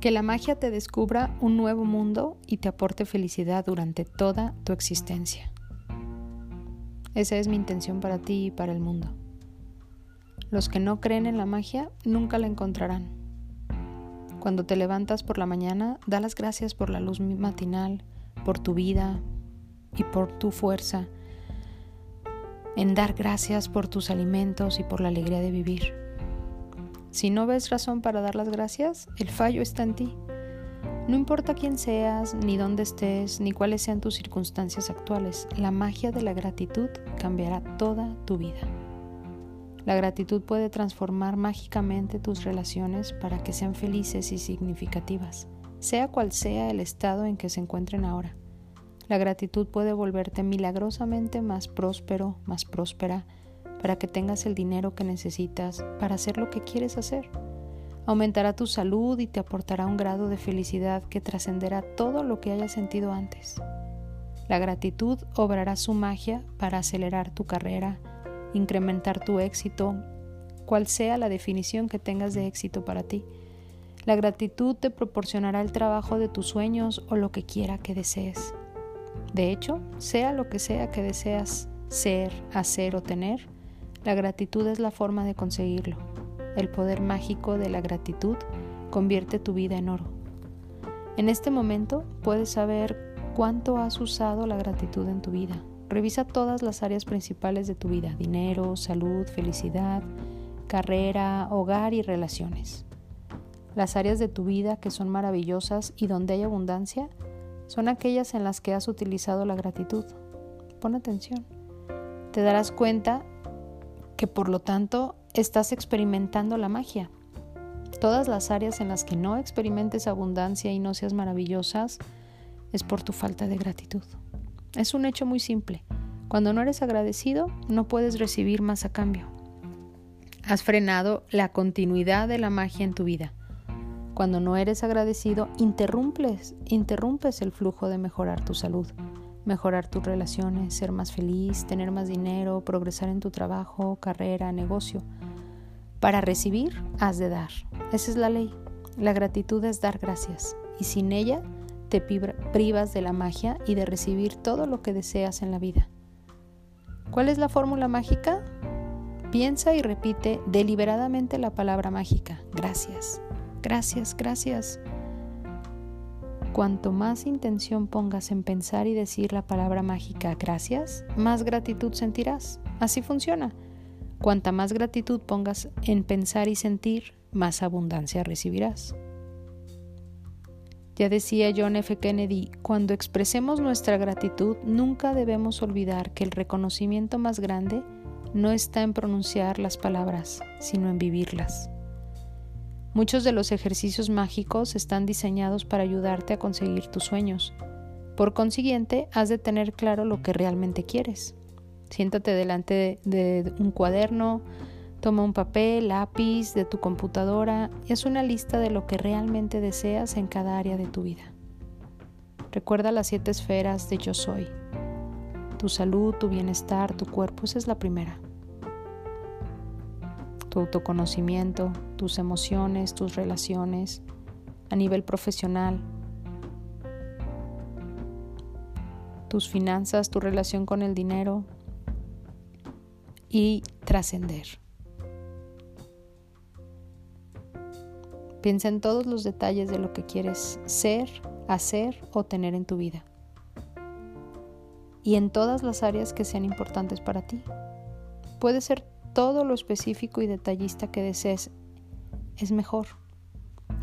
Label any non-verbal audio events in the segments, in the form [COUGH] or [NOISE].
Que la magia te descubra un nuevo mundo y te aporte felicidad durante toda tu existencia. Esa es mi intención para ti y para el mundo. Los que no creen en la magia nunca la encontrarán. Cuando te levantas por la mañana, da las gracias por la luz matinal, por tu vida y por tu fuerza, en dar gracias por tus alimentos y por la alegría de vivir. Si no ves razón para dar las gracias, el fallo está en ti. No importa quién seas, ni dónde estés, ni cuáles sean tus circunstancias actuales, la magia de la gratitud cambiará toda tu vida. La gratitud puede transformar mágicamente tus relaciones para que sean felices y significativas, sea cual sea el estado en que se encuentren ahora. La gratitud puede volverte milagrosamente más próspero, más próspera, para que tengas el dinero que necesitas para hacer lo que quieres hacer. Aumentará tu salud y te aportará un grado de felicidad que trascenderá todo lo que hayas sentido antes. La gratitud obrará su magia para acelerar tu carrera, incrementar tu éxito, cual sea la definición que tengas de éxito para ti. La gratitud te proporcionará el trabajo de tus sueños o lo que quiera que desees. De hecho, sea lo que sea que deseas ser, hacer o tener, la gratitud es la forma de conseguirlo. El poder mágico de la gratitud convierte tu vida en oro. En este momento puedes saber cuánto has usado la gratitud en tu vida. Revisa todas las áreas principales de tu vida, dinero, salud, felicidad, carrera, hogar y relaciones. Las áreas de tu vida que son maravillosas y donde hay abundancia son aquellas en las que has utilizado la gratitud. Pon atención. Te darás cuenta que por lo tanto estás experimentando la magia. Todas las áreas en las que no experimentes abundancia y no seas maravillosas es por tu falta de gratitud. Es un hecho muy simple. Cuando no eres agradecido, no puedes recibir más a cambio. Has frenado la continuidad de la magia en tu vida. Cuando no eres agradecido, interrumpes, interrumpes el flujo de mejorar tu salud, mejorar tus relaciones, ser más feliz, tener más dinero, progresar en tu trabajo, carrera, negocio. Para recibir, has de dar. Esa es la ley. La gratitud es dar gracias y sin ella te privas de la magia y de recibir todo lo que deseas en la vida. ¿Cuál es la fórmula mágica? Piensa y repite deliberadamente la palabra mágica. Gracias. Gracias, gracias. Cuanto más intención pongas en pensar y decir la palabra mágica gracias, más gratitud sentirás. Así funciona. Cuanta más gratitud pongas en pensar y sentir, más abundancia recibirás. Ya decía John F. Kennedy, cuando expresemos nuestra gratitud, nunca debemos olvidar que el reconocimiento más grande no está en pronunciar las palabras, sino en vivirlas. Muchos de los ejercicios mágicos están diseñados para ayudarte a conseguir tus sueños. Por consiguiente, has de tener claro lo que realmente quieres. Siéntate delante de, un cuaderno, toma un papel, lápiz de tu computadora y haz una lista de lo que realmente deseas en cada área de tu vida. Recuerda las siete esferas de yo soy. Tu salud, tu bienestar, tu cuerpo, esa es la primera tu autoconocimiento, tus emociones, tus relaciones a nivel profesional, tus finanzas, tu relación con el dinero y trascender. Piensa en todos los detalles de lo que quieres ser, hacer o tener en tu vida. Y en todas las áreas que sean importantes para ti. Puede ser todo lo específico y detallista que desees es mejor.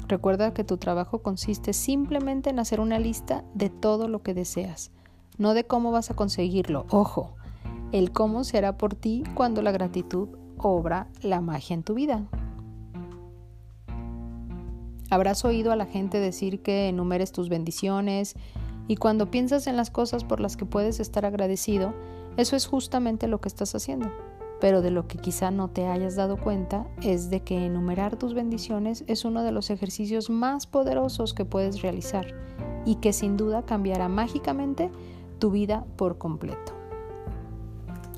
Recuerda que tu trabajo consiste simplemente en hacer una lista de todo lo que deseas, no de cómo vas a conseguirlo. Ojo, el cómo será por ti cuando la gratitud obra la magia en tu vida. Habrás oído a la gente decir que enumeres tus bendiciones y cuando piensas en las cosas por las que puedes estar agradecido, eso es justamente lo que estás haciendo. Pero de lo que quizá no te hayas dado cuenta es de que enumerar tus bendiciones es uno de los ejercicios más poderosos que puedes realizar y que sin duda cambiará mágicamente tu vida por completo.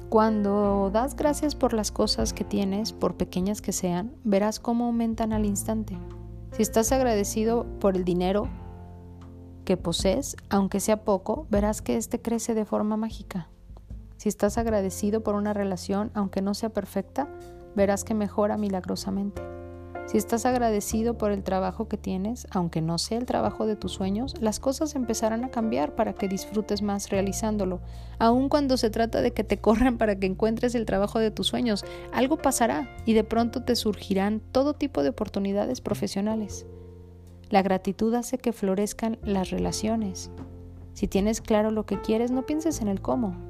Cuando das gracias por las cosas que tienes, por pequeñas que sean, verás cómo aumentan al instante. Si estás agradecido por el dinero que posees, aunque sea poco, verás que éste crece de forma mágica. Si estás agradecido por una relación, aunque no sea perfecta, verás que mejora milagrosamente. Si estás agradecido por el trabajo que tienes, aunque no sea el trabajo de tus sueños, las cosas empezarán a cambiar para que disfrutes más realizándolo. Aun cuando se trata de que te corran para que encuentres el trabajo de tus sueños, algo pasará y de pronto te surgirán todo tipo de oportunidades profesionales. La gratitud hace que florezcan las relaciones. Si tienes claro lo que quieres, no pienses en el cómo,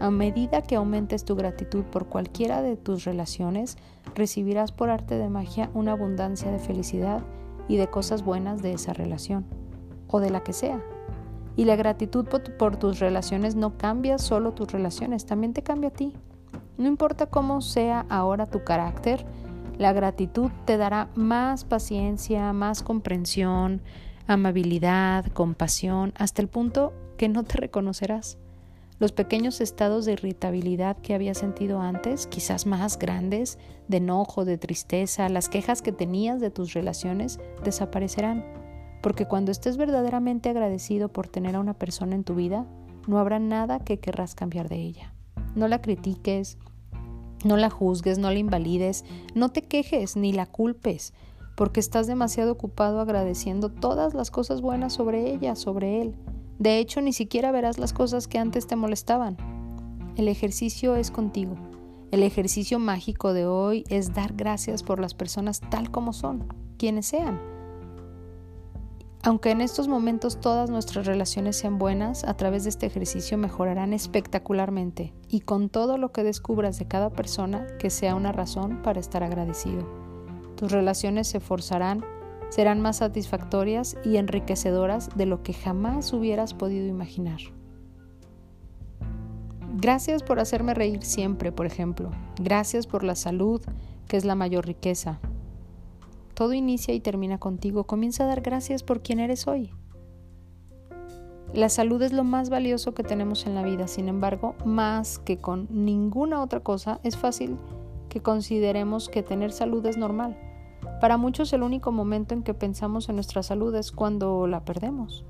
a medida que aumentes tu gratitud por cualquiera de tus relaciones, recibirás por arte de magia una abundancia de felicidad y de cosas buenas de esa relación, o de la que sea. Y la gratitud por, tus relaciones no cambia solo tus relaciones, también te cambia a ti. No importa cómo sea ahora tu carácter, la gratitud te dará más paciencia, más comprensión, amabilidad, compasión, hasta el punto que no te reconocerás. Los pequeños estados de irritabilidad que había sentido antes, quizás más grandes, de enojo, de tristeza, las quejas que tenías de tus relaciones, desaparecerán. Porque cuando estés verdaderamente agradecido por tener a una persona en tu vida, no habrá nada que querrás cambiar de ella. No la critiques, no la juzgues, no la invalides, no te quejes ni la culpes, porque estás demasiado ocupado agradeciendo todas las cosas buenas sobre ella, sobre él. De hecho, ni siquiera verás las cosas que antes te molestaban. El ejercicio es contigo. El ejercicio mágico de hoy es dar gracias por las personas tal como son, quienes sean. Aunque en estos momentos todas nuestras relaciones sean buenas, a través de este ejercicio mejorarán espectacularmente y con todo lo que descubras de cada persona que sea una razón para estar agradecido. Tus relaciones se forzarán serán más satisfactorias y enriquecedoras de lo que jamás hubieras podido imaginar. Gracias por hacerme reír siempre, por ejemplo. Gracias por la salud, que es la mayor riqueza. Todo inicia y termina contigo. Comienza a dar gracias por quien eres hoy. La salud es lo más valioso que tenemos en la vida, sin embargo, más que con ninguna otra cosa, es fácil que consideremos que tener salud es normal. Para muchos el único momento en que pensamos en nuestra salud es cuando la perdemos.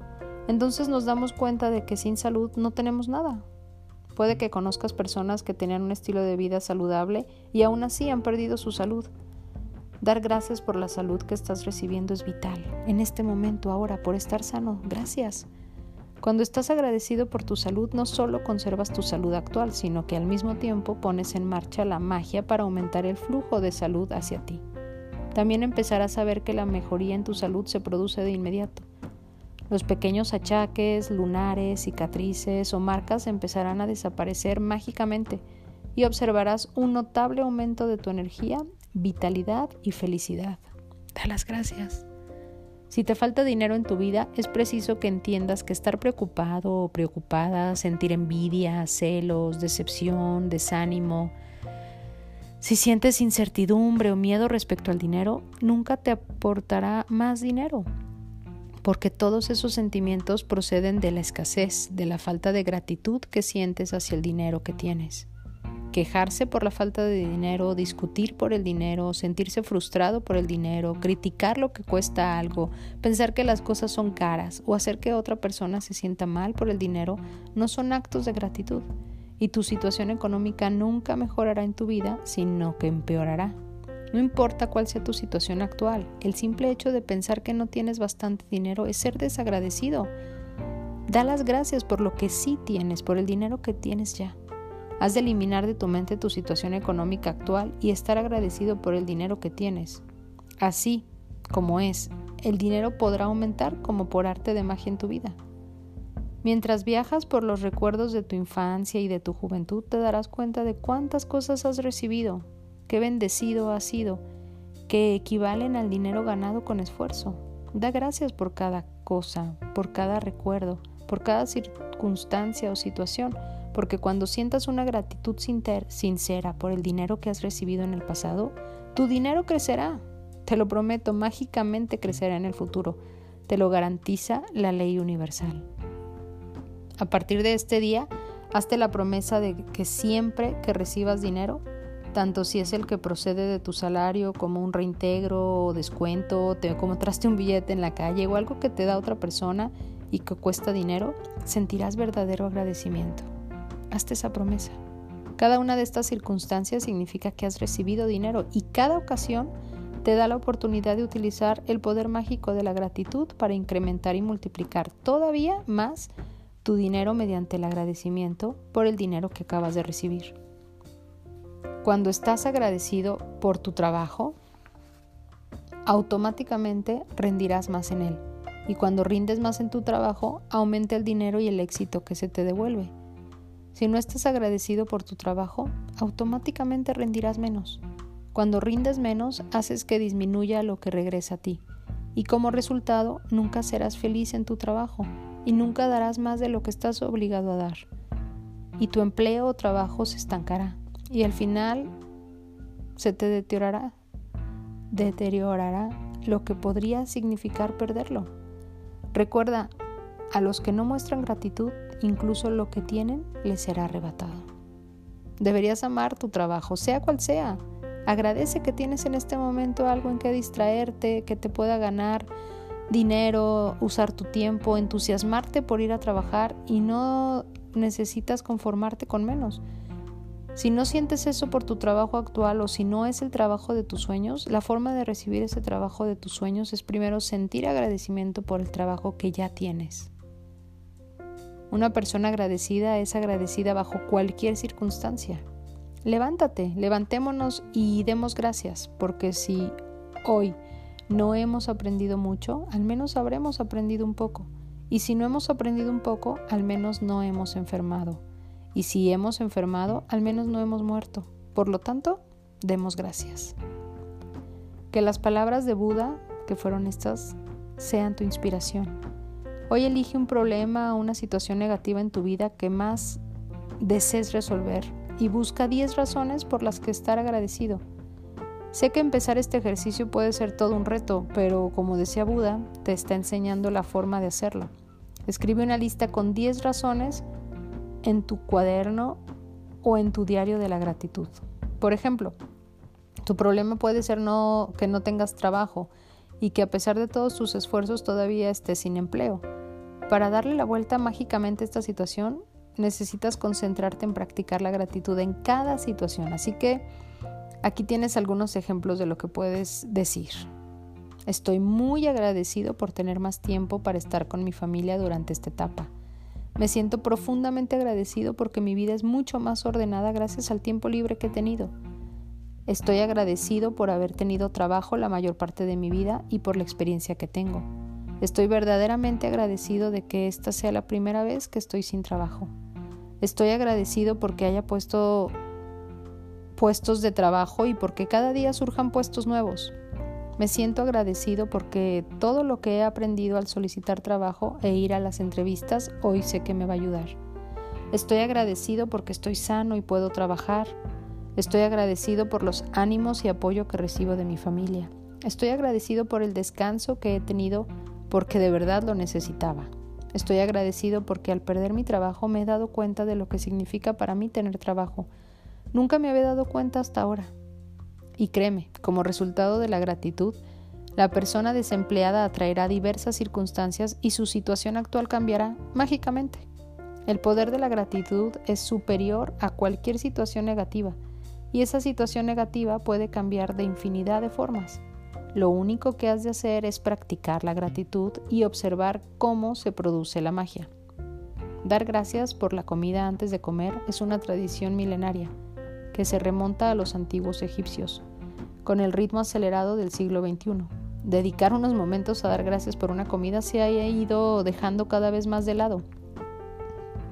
Entonces nos damos cuenta de que sin salud no tenemos nada. Puede que conozcas personas que tenían un estilo de vida saludable y aún así han perdido su salud. Dar gracias por la salud que estás recibiendo es vital. En este momento, ahora, por estar sano, gracias. Cuando estás agradecido por tu salud, no solo conservas tu salud actual, sino que al mismo tiempo pones en marcha la magia para aumentar el flujo de salud hacia ti. También empezarás a ver que la mejoría en tu salud se produce de inmediato. Los pequeños achaques, lunares, cicatrices o marcas empezarán a desaparecer mágicamente y observarás un notable aumento de tu energía, vitalidad y felicidad. Da las gracias. Si te falta dinero en tu vida, es preciso que entiendas que estar preocupado o preocupada, sentir envidia, celos, decepción, desánimo, si sientes incertidumbre o miedo respecto al dinero, nunca te aportará más dinero, porque todos esos sentimientos proceden de la escasez, de la falta de gratitud que sientes hacia el dinero que tienes. Quejarse por la falta de dinero, discutir por el dinero, sentirse frustrado por el dinero, criticar lo que cuesta algo, pensar que las cosas son caras o hacer que otra persona se sienta mal por el dinero, no son actos de gratitud y tu situación económica nunca mejorará en tu vida, sino que empeorará. No importa cuál sea tu situación actual, el simple hecho de pensar que no tienes bastante dinero es ser desagradecido. Da las gracias por lo que sí tienes, por el dinero que tienes ya. Has de eliminar de tu mente tu situación económica actual y estar agradecido por el dinero que tienes. Así como es, el dinero podrá aumentar como por arte de magia en tu vida. Mientras viajas por los recuerdos de tu infancia y de tu juventud, te darás cuenta de cuántas cosas has recibido, qué bendecido has sido, que equivalen al dinero ganado con esfuerzo. Da gracias por cada cosa, por cada recuerdo, por cada circunstancia o situación, porque cuando sientas una gratitud sincera por el dinero que has recibido en el pasado, tu dinero crecerá. Te lo prometo, mágicamente crecerá en el futuro. Te lo garantiza la ley universal. A partir de este día, hazte la promesa de que siempre que recibas dinero, tanto si es el que procede de tu salario como un reintegro o descuento, te, como traste un billete en la calle o algo que te da otra persona y que cuesta dinero, sentirás verdadero agradecimiento. Hazte esa promesa. Cada una de estas circunstancias significa que has recibido dinero y cada ocasión te da la oportunidad de utilizar el poder mágico de la gratitud para incrementar y multiplicar todavía más tu dinero mediante el agradecimiento por el dinero que acabas de recibir. Cuando estás agradecido por tu trabajo, automáticamente rendirás más en él. Y cuando rindes más en tu trabajo, aumenta el dinero y el éxito que se te devuelve. Si no estás agradecido por tu trabajo, automáticamente rendirás menos. Cuando rindes menos, haces que disminuya lo que regresa a ti. Y como resultado, nunca serás feliz en tu trabajo y nunca darás más de lo que estás obligado a dar. Y tu empleo o trabajo se estancará y al final se te deteriorará, deteriorará lo que podría significar perderlo. Recuerda, a los que no muestran gratitud, incluso lo que tienen les será arrebatado. Deberías amar tu trabajo, sea cual sea. Agradece que tienes en este momento algo en que distraerte, que te pueda ganar dinero, usar tu tiempo, entusiasmarte por ir a trabajar y no necesitas conformarte con menos. Si no sientes eso por tu trabajo actual o si no es el trabajo de tus sueños, la forma de recibir ese trabajo de tus sueños es primero sentir agradecimiento por el trabajo que ya tienes. Una persona agradecida es agradecida bajo cualquier circunstancia. Levántate, levantémonos y demos gracias, porque si hoy no hemos aprendido mucho, al menos habremos aprendido un poco. Y si no hemos aprendido un poco, al menos no hemos enfermado. Y si hemos enfermado, al menos no hemos muerto. Por lo tanto, demos gracias. Que las palabras de Buda, que fueron estas, sean tu inspiración. Hoy elige un problema o una situación negativa en tu vida que más desees resolver y busca 10 razones por las que estar agradecido. Sé que empezar este ejercicio puede ser todo un reto, pero como decía Buda, te está enseñando la forma de hacerlo. Escribe una lista con 10 razones en tu cuaderno o en tu diario de la gratitud. Por ejemplo, tu problema puede ser no, que no tengas trabajo y que a pesar de todos tus esfuerzos todavía estés sin empleo. Para darle la vuelta mágicamente a esta situación, necesitas concentrarte en practicar la gratitud en cada situación. Así que aquí tienes algunos ejemplos de lo que puedes decir. Estoy muy agradecido por tener más tiempo para estar con mi familia durante esta etapa. Me siento profundamente agradecido porque mi vida es mucho más ordenada gracias al tiempo libre que he tenido. Estoy agradecido por haber tenido trabajo la mayor parte de mi vida y por la experiencia que tengo. Estoy verdaderamente agradecido de que esta sea la primera vez que estoy sin trabajo. Estoy agradecido porque haya puesto puestos de trabajo y porque cada día surjan puestos nuevos. Me siento agradecido porque todo lo que he aprendido al solicitar trabajo e ir a las entrevistas hoy sé que me va a ayudar. Estoy agradecido porque estoy sano y puedo trabajar. Estoy agradecido por los ánimos y apoyo que recibo de mi familia. Estoy agradecido por el descanso que he tenido porque de verdad lo necesitaba. Estoy agradecido porque al perder mi trabajo me he dado cuenta de lo que significa para mí tener trabajo. Nunca me había dado cuenta hasta ahora. Y créeme, como resultado de la gratitud, la persona desempleada atraerá diversas circunstancias y su situación actual cambiará mágicamente. El poder de la gratitud es superior a cualquier situación negativa y esa situación negativa puede cambiar de infinidad de formas. Lo único que has de hacer es practicar la gratitud y observar cómo se produce la magia. Dar gracias por la comida antes de comer es una tradición milenaria que se remonta a los antiguos egipcios, con el ritmo acelerado del siglo XXI. Dedicar unos momentos a dar gracias por una comida se ha ido dejando cada vez más de lado.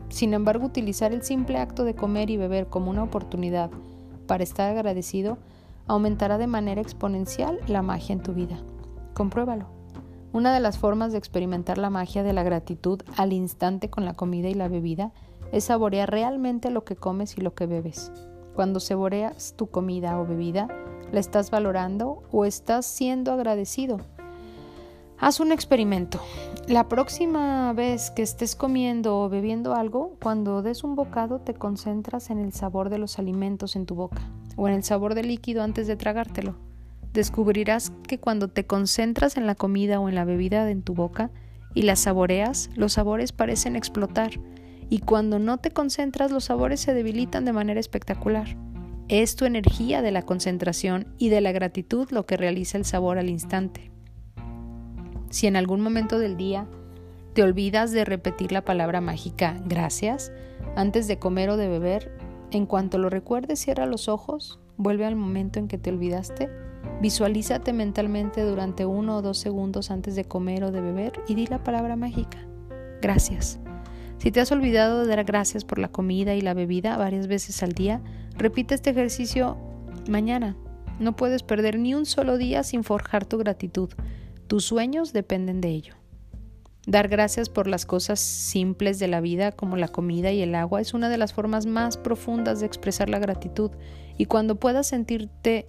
Sin embargo, utilizar el simple acto de comer y beber como una oportunidad para estar agradecido aumentará de manera exponencial la magia en tu vida. Compruébalo. Una de las formas de experimentar la magia de la gratitud al instante con la comida y la bebida es saborear realmente lo que comes y lo que bebes. Cuando saboreas tu comida o bebida, ¿la estás valorando o estás siendo agradecido? Haz un experimento. La próxima vez que estés comiendo o bebiendo algo, cuando des un bocado te concentras en el sabor de los alimentos en tu boca. o en el sabor del líquido antes de tragártelo. Descubrirás que cuando te concentras en la comida o en la bebida en tu boca y la saboreas, los sabores parecen explotar, y cuando no te concentras los sabores se debilitan de manera espectacular. Es tu energía de la concentración y de la gratitud lo que realiza el sabor al instante. Si en algún momento del día te olvidas de repetir la palabra mágica gracias antes de comer o de beber, en cuanto lo recuerdes cierra los ojos, vuelve al momento en que te olvidaste, visualízate mentalmente durante uno o dos segundos antes de comer o de beber y di la palabra mágica. Gracias. Si te has olvidado de dar gracias por la comida y la bebida varias veces al día, repite este ejercicio mañana. No puedes perder ni un solo día sin forjar tu gratitud. Tus sueños dependen de ello. Dar gracias por las cosas simples de la vida como la comida y el agua es una de las formas más profundas de expresar la gratitud y cuando puedas sentirte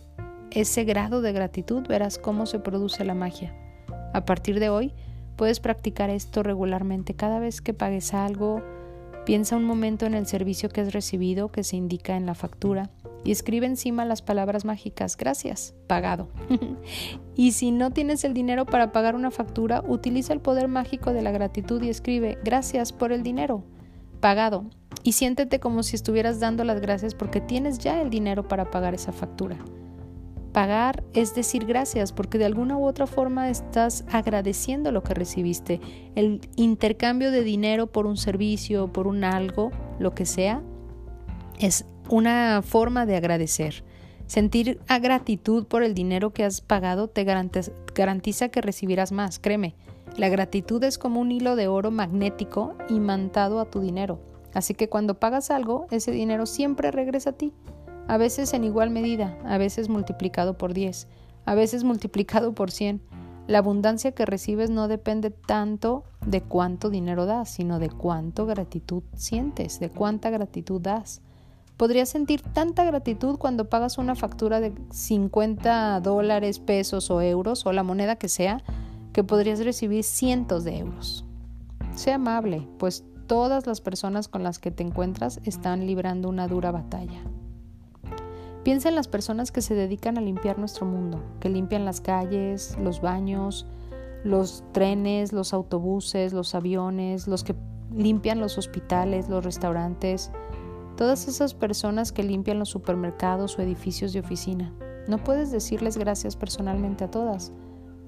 ese grado de gratitud verás cómo se produce la magia. A partir de hoy, Puedes practicar esto regularmente cada vez que pagues algo. Piensa un momento en el servicio que has recibido que se indica en la factura y escribe encima las palabras mágicas gracias, pagado. [LAUGHS] y si no tienes el dinero para pagar una factura, utiliza el poder mágico de la gratitud y escribe gracias por el dinero, pagado. Y siéntete como si estuvieras dando las gracias porque tienes ya el dinero para pagar esa factura. Pagar es decir gracias porque de alguna u otra forma estás agradeciendo lo que recibiste. El intercambio de dinero por un servicio, por un algo, lo que sea, es una forma de agradecer. Sentir gratitud por el dinero que has pagado te garantiza que recibirás más, créeme. La gratitud es como un hilo de oro magnético imantado a tu dinero. Así que cuando pagas algo, ese dinero siempre regresa a ti a veces en igual medida, a veces multiplicado por 10, a veces multiplicado por 100. La abundancia que recibes no depende tanto de cuánto dinero das, sino de cuánto gratitud sientes, de cuánta gratitud das. Podrías sentir tanta gratitud cuando pagas una factura de 50 dólares, pesos o euros o la moneda que sea, que podrías recibir cientos de euros. Sé amable, pues todas las personas con las que te encuentras están librando una dura batalla. Piensa en las personas que se dedican a limpiar nuestro mundo, que limpian las calles, los baños, los trenes, los autobuses, los aviones, los que limpian los hospitales, los restaurantes, todas esas personas que limpian los supermercados o edificios de oficina. No puedes decirles gracias personalmente a todas.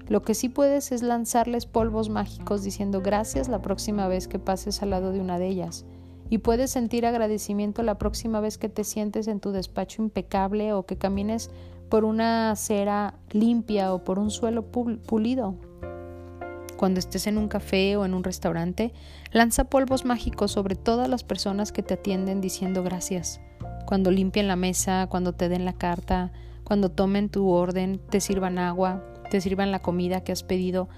Lo que sí puedes es lanzarles polvos mágicos diciendo gracias la próxima vez que pases al lado de una de ellas y puedes sentir agradecimiento la próxima vez que te sientes en tu despacho impecable o que camines por una acera limpia o por un suelo pulido. Cuando estés en un café o en un restaurante, lanza polvos mágicos sobre todas las personas que te atienden diciendo gracias. Cuando limpien la mesa, cuando te den la carta, cuando tomen tu orden, te sirvan agua, te sirvan la comida que has pedido,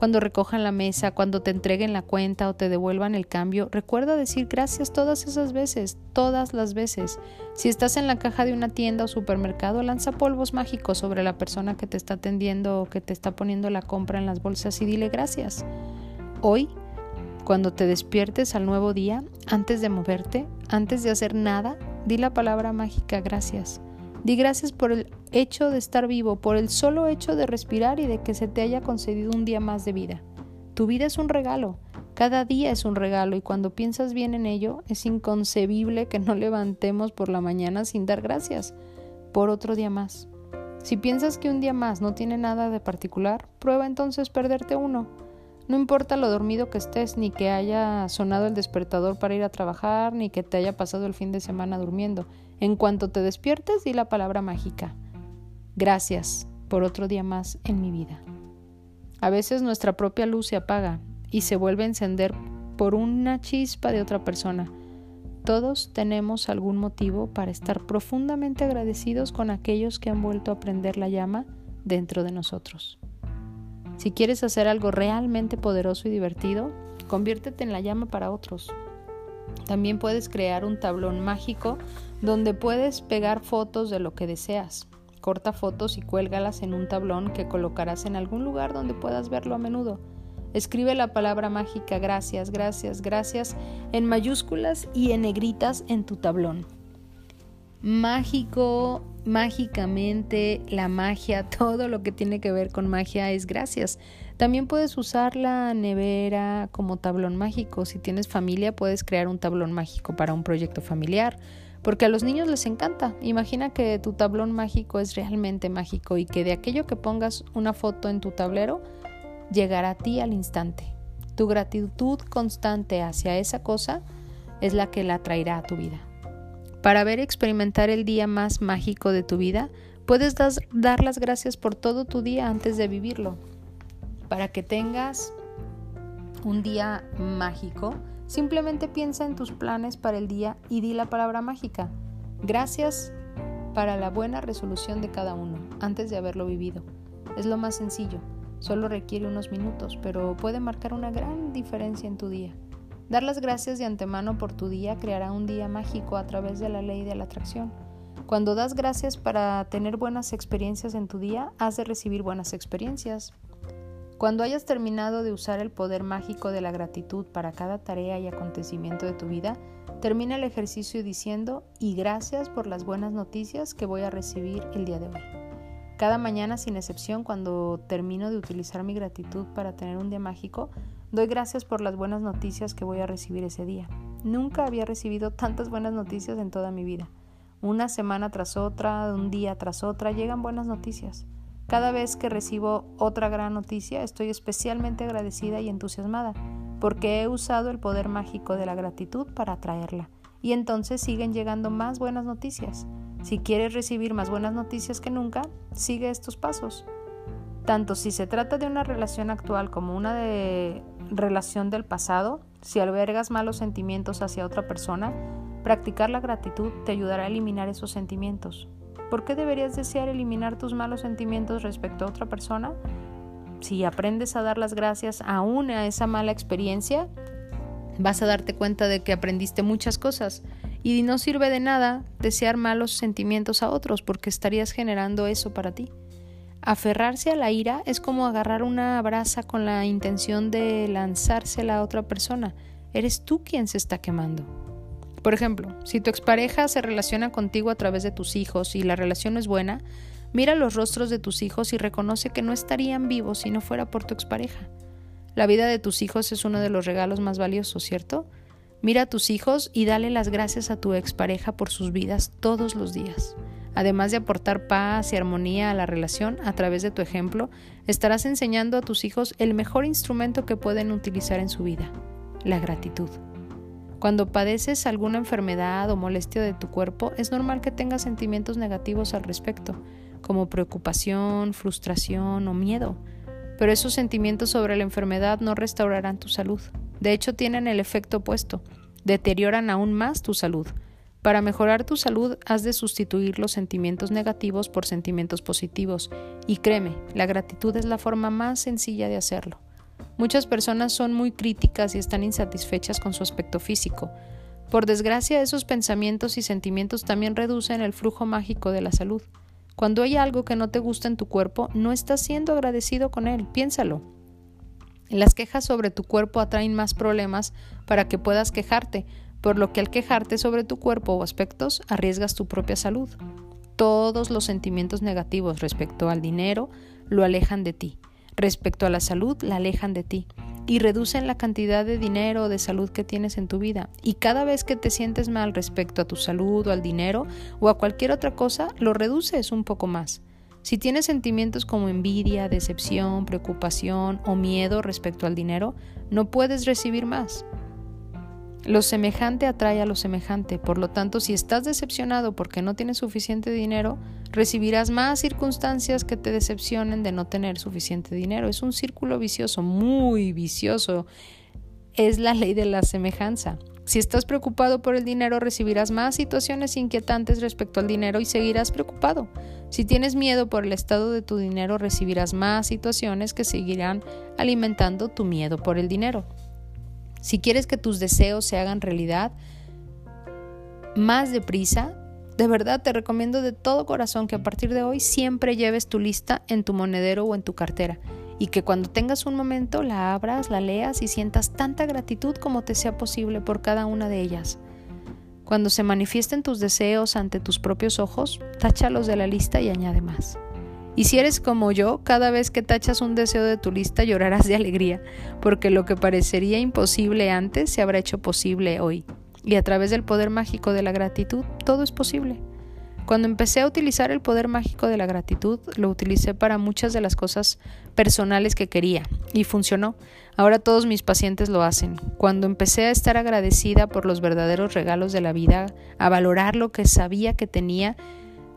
cuando recojan la mesa, cuando te entreguen la cuenta o te devuelvan el cambio, recuerda decir gracias todas esas veces, todas las veces. Si estás en la caja de una tienda o supermercado, lanza polvos mágicos sobre la persona que te está atendiendo o que te está poniendo la compra en las bolsas y dile gracias. Hoy, cuando te despiertes al nuevo día, antes de moverte, antes de hacer nada, di la palabra mágica gracias. Di gracias por el hecho de estar vivo, por el solo hecho de respirar y de que se te haya concedido un día más de vida. Tu vida es un regalo, cada día es un regalo y cuando piensas bien en ello, es inconcebible que no [LAUGHS] levantemos por la mañana sin dar gracias por otro día más. Si piensas que un día más no tiene nada de particular, prueba entonces perderte uno. No importa lo dormido que estés, ni que haya sonado el despertador para ir a trabajar, ni que te haya pasado el fin de semana durmiendo. En cuanto te despiertes, di la palabra mágica. Gracias por otro día más en mi vida. A veces nuestra propia luz se apaga y se vuelve a encender por una chispa de otra persona. Todos tenemos algún motivo para estar profundamente agradecidos con aquellos que han vuelto a prender la llama dentro de nosotros. Si quieres hacer algo realmente poderoso y divertido, conviértete en la llama para otros. También puedes crear un tablón mágico donde puedes pegar fotos de lo que deseas. Corta fotos y cuélgalas en un tablón que colocarás en algún lugar donde puedas verlo a menudo. Escribe la palabra mágica gracias, gracias, gracias en mayúsculas y en negritas en tu tablón. mágico, mágicamente, la magia, [LAUGHS] todo lo que tiene que ver con magia es gracias. También puedes usar la nevera como tablón mágico. Si tienes familia, puedes crear un tablón mágico para un proyecto familiar, porque a los niños les encanta. Imagina que tu tablón mágico es realmente mágico y que de aquello que pongas una foto en tu tablero, llegará a ti al instante. Tu gratitud constante hacia esa cosa es la que la traerá a tu vida. Para ver y experimentar el día más mágico de tu vida, puedes dar las gracias por todo tu día antes de vivirlo. Para que tengas un día mágico, simplemente piensa en tus planes para el día y di la palabra mágica. Gracias para la buena resolución de cada uno antes de haberlo vivido. Es lo más sencillo, solo requiere unos minutos, pero puede marcar una gran diferencia en tu día. Dar las gracias de antemano por tu día creará un día mágico a través de la ley de la atracción. Cuando das gracias para tener buenas experiencias en tu día, has de recibir buenas experiencias. Cuando hayas terminado de usar el poder mágico de la gratitud para cada tarea y acontecimiento de tu vida, termina el ejercicio diciendo y gracias por las buenas noticias que voy a recibir el día de hoy. Cada mañana, sin excepción, cuando termino de utilizar mi gratitud para tener un día mágico, Doy gracias por las buenas noticias que voy a recibir ese día. Nunca había recibido tantas buenas noticias en toda mi vida. Una semana tras otra, un día tras otra, llegan buenas noticias. Cada vez que recibo otra gran noticia, estoy especialmente agradecida y entusiasmada, porque he usado el poder mágico de la gratitud para atraerla. Y entonces siguen llegando más buenas noticias. Si quieres recibir más buenas noticias que nunca, sigue estos pasos. Tanto si se trata de una relación actual como una de relación del pasado, si albergas malos sentimientos hacia otra persona, practicar la gratitud te ayudará a eliminar esos sentimientos. ¿Por qué deberías desear eliminar tus malos sentimientos respecto a otra persona? Si aprendes a dar las gracias aún a esa mala experiencia, vas a darte cuenta de que aprendiste muchas cosas y no sirve de nada desear malos sentimientos a otros porque estarías generando eso para ti. Aferrarse a la ira es como agarrar una brasa con la intención de lanzársela a otra persona. Eres tú quien se está quemando. Por ejemplo, si tu expareja se relaciona contigo a través de tus hijos y la relación es buena, mira los rostros de tus hijos y reconoce que no estarían vivos si no fuera por tu expareja. La vida de tus hijos es uno de los regalos más valiosos, ¿cierto? Mira a tus hijos y dale las gracias a tu expareja por sus vidas todos los días. Además de aportar paz y armonía a la relación a través de tu ejemplo, estarás enseñando a tus hijos el mejor instrumento que pueden utilizar en su vida, la gratitud. Cuando padeces alguna enfermedad o molestia de tu cuerpo, es normal que tengas sentimientos negativos al respecto, como preocupación, frustración o miedo. Pero esos sentimientos sobre la enfermedad no restaurarán tu salud. De hecho, tienen el efecto opuesto, deterioran aún más tu salud. Para mejorar tu salud has de sustituir los sentimientos negativos por sentimientos positivos y créeme, la gratitud es la forma más sencilla de hacerlo. Muchas personas son muy críticas y están insatisfechas con su aspecto físico. Por desgracia, esos pensamientos y sentimientos también reducen el flujo mágico de la salud. Cuando hay algo que no te gusta en tu cuerpo, no estás siendo agradecido con él, piénsalo. Las quejas sobre tu cuerpo atraen más problemas para que puedas quejarte, por lo que al quejarte sobre tu cuerpo o aspectos arriesgas tu propia salud. Todos los sentimientos negativos respecto al dinero lo alejan de ti, respecto a la salud la alejan de ti y reducen la cantidad de dinero o de salud que tienes en tu vida. Y cada vez que te sientes mal respecto a tu salud o al dinero o a cualquier otra cosa, lo reduces un poco más. Si tienes sentimientos como envidia, decepción, preocupación o miedo respecto al dinero, no puedes recibir más. Lo semejante atrae a lo semejante, por lo tanto, si estás decepcionado porque no tienes suficiente dinero, recibirás más circunstancias que te decepcionen de no tener suficiente dinero. Es un círculo vicioso, muy vicioso. Es la ley de la semejanza. Si estás preocupado por el dinero, recibirás más situaciones inquietantes respecto al dinero y seguirás preocupado. Si tienes miedo por el estado de tu dinero, recibirás más situaciones que seguirán alimentando tu miedo por el dinero. Si quieres que tus deseos se hagan realidad más deprisa, de verdad te recomiendo de todo corazón que a partir de hoy siempre lleves tu lista en tu monedero o en tu cartera y que cuando tengas un momento la abras, la leas y sientas tanta gratitud como te sea posible por cada una de ellas. Cuando se manifiesten tus deseos ante tus propios ojos, táchalos de la lista y añade más. Y si eres como yo, cada vez que tachas un deseo de tu lista llorarás de alegría, porque lo que parecería imposible antes se habrá hecho posible hoy. Y a través del poder mágico de la gratitud, todo es posible. Cuando empecé a utilizar el poder mágico de la gratitud, lo utilicé para muchas de las cosas personales que quería y funcionó. Ahora todos mis pacientes lo hacen. Cuando empecé a estar agradecida por los verdaderos regalos de la vida, a valorar lo que sabía que tenía,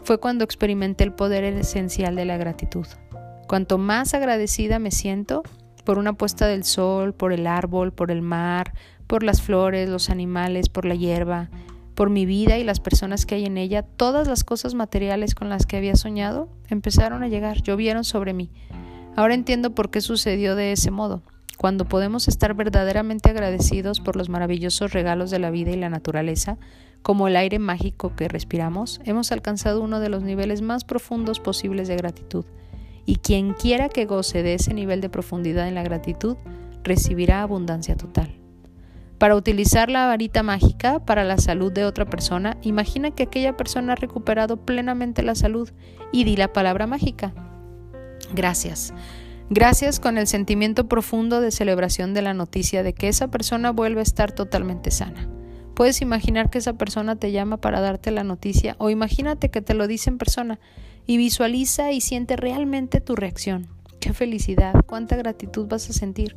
fue cuando experimenté el poder esencial de la gratitud. Cuanto más agradecida me siento por una puesta del sol, por el árbol, por el mar, por las flores, los animales, por la hierba, por mi vida y las personas que hay en ella, todas las cosas materiales con las que había soñado empezaron a llegar, llovieron sobre mí. Ahora entiendo por qué sucedió de ese modo. Cuando podemos estar verdaderamente agradecidos por los maravillosos regalos de la vida y la naturaleza, como el aire mágico que respiramos, hemos alcanzado uno de los niveles más profundos posibles de gratitud. Y quien quiera que goce de ese nivel de profundidad en la gratitud, recibirá abundancia total. Para utilizar la varita mágica para la salud de otra persona, imagina que aquella persona ha recuperado plenamente la salud y di la palabra mágica. Gracias. Gracias con el sentimiento profundo de celebración de la noticia de que esa persona vuelve a estar totalmente sana. Puedes imaginar que esa persona te llama para darte la noticia o imagínate que te lo dice en persona y visualiza y siente realmente tu reacción. Qué felicidad, cuánta gratitud vas a sentir.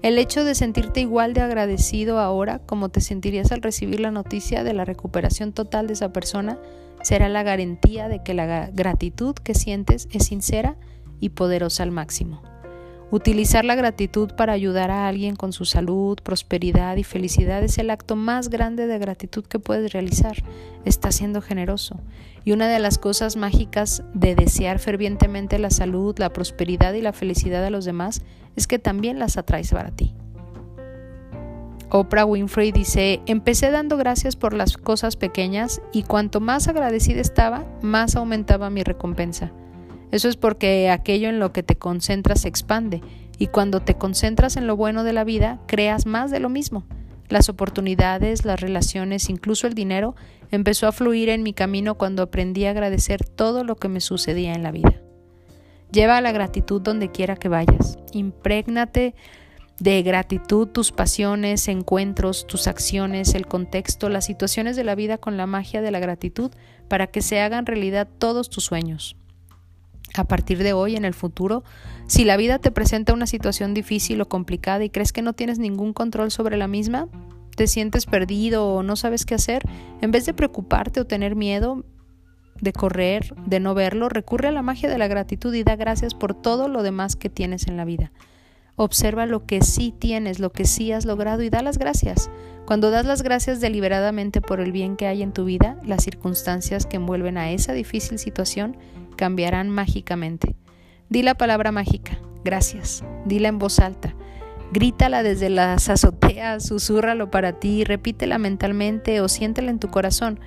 El hecho de sentirte igual de agradecido ahora como te sentirías al recibir la noticia de la recuperación total de esa persona será la garantía de que la gratitud que sientes es sincera y poderosa al máximo. Utilizar la gratitud para ayudar a alguien con su salud, prosperidad y felicidad es el acto más grande de gratitud que puedes realizar. Está siendo generoso. Y una de las cosas mágicas de desear fervientemente la salud, la prosperidad y la felicidad de los demás es que también las atraes para ti. Oprah Winfrey dice, empecé dando gracias por las cosas pequeñas y cuanto más agradecida estaba, más aumentaba mi recompensa. Eso es porque aquello en lo que te concentras se expande y cuando te concentras en lo bueno de la vida, creas más de lo mismo. Las oportunidades, las relaciones, incluso el dinero, empezó a fluir en mi camino cuando aprendí a agradecer todo lo que me sucedía en la vida. Lleva la gratitud donde quiera que vayas. Imprégnate de gratitud tus pasiones, encuentros, tus acciones, el contexto, las situaciones de la vida con la magia de la gratitud para que se hagan realidad todos tus sueños a partir de hoy en el futuro, si la vida te presenta una situación difícil o complicada y crees que no tienes ningún control sobre la misma, te sientes perdido o no sabes qué hacer, en vez de preocuparte o tener miedo de correr, de no verlo, recurre a la magia de la gratitud y da gracias por todo lo demás que tienes en la vida. Observa lo que sí tienes, lo que sí has logrado y da las gracias. Cuando das las gracias deliberadamente por el bien que hay en tu vida, las circunstancias que envuelven a esa difícil situación cambiarán mágicamente. Di la palabra mágica, gracias. Dila en voz alta. Grítala desde las azoteas, susúrralo para ti, repítela mentalmente o siéntela en tu corazón.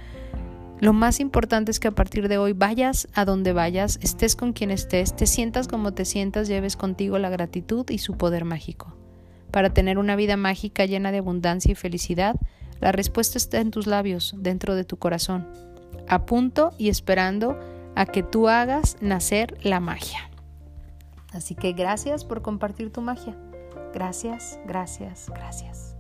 Lo más importante es que a partir de hoy vayas a donde vayas, estés con quien estés, te sientas como te sientas, lleves contigo la gratitud y su poder mágico. Para tener una vida mágica llena de abundancia y felicidad, la respuesta está en tus labios, dentro de tu corazón, a punto y esperando a que tú hagas nacer la magia. Así que gracias por compartir tu magia. Gracias, gracias, gracias.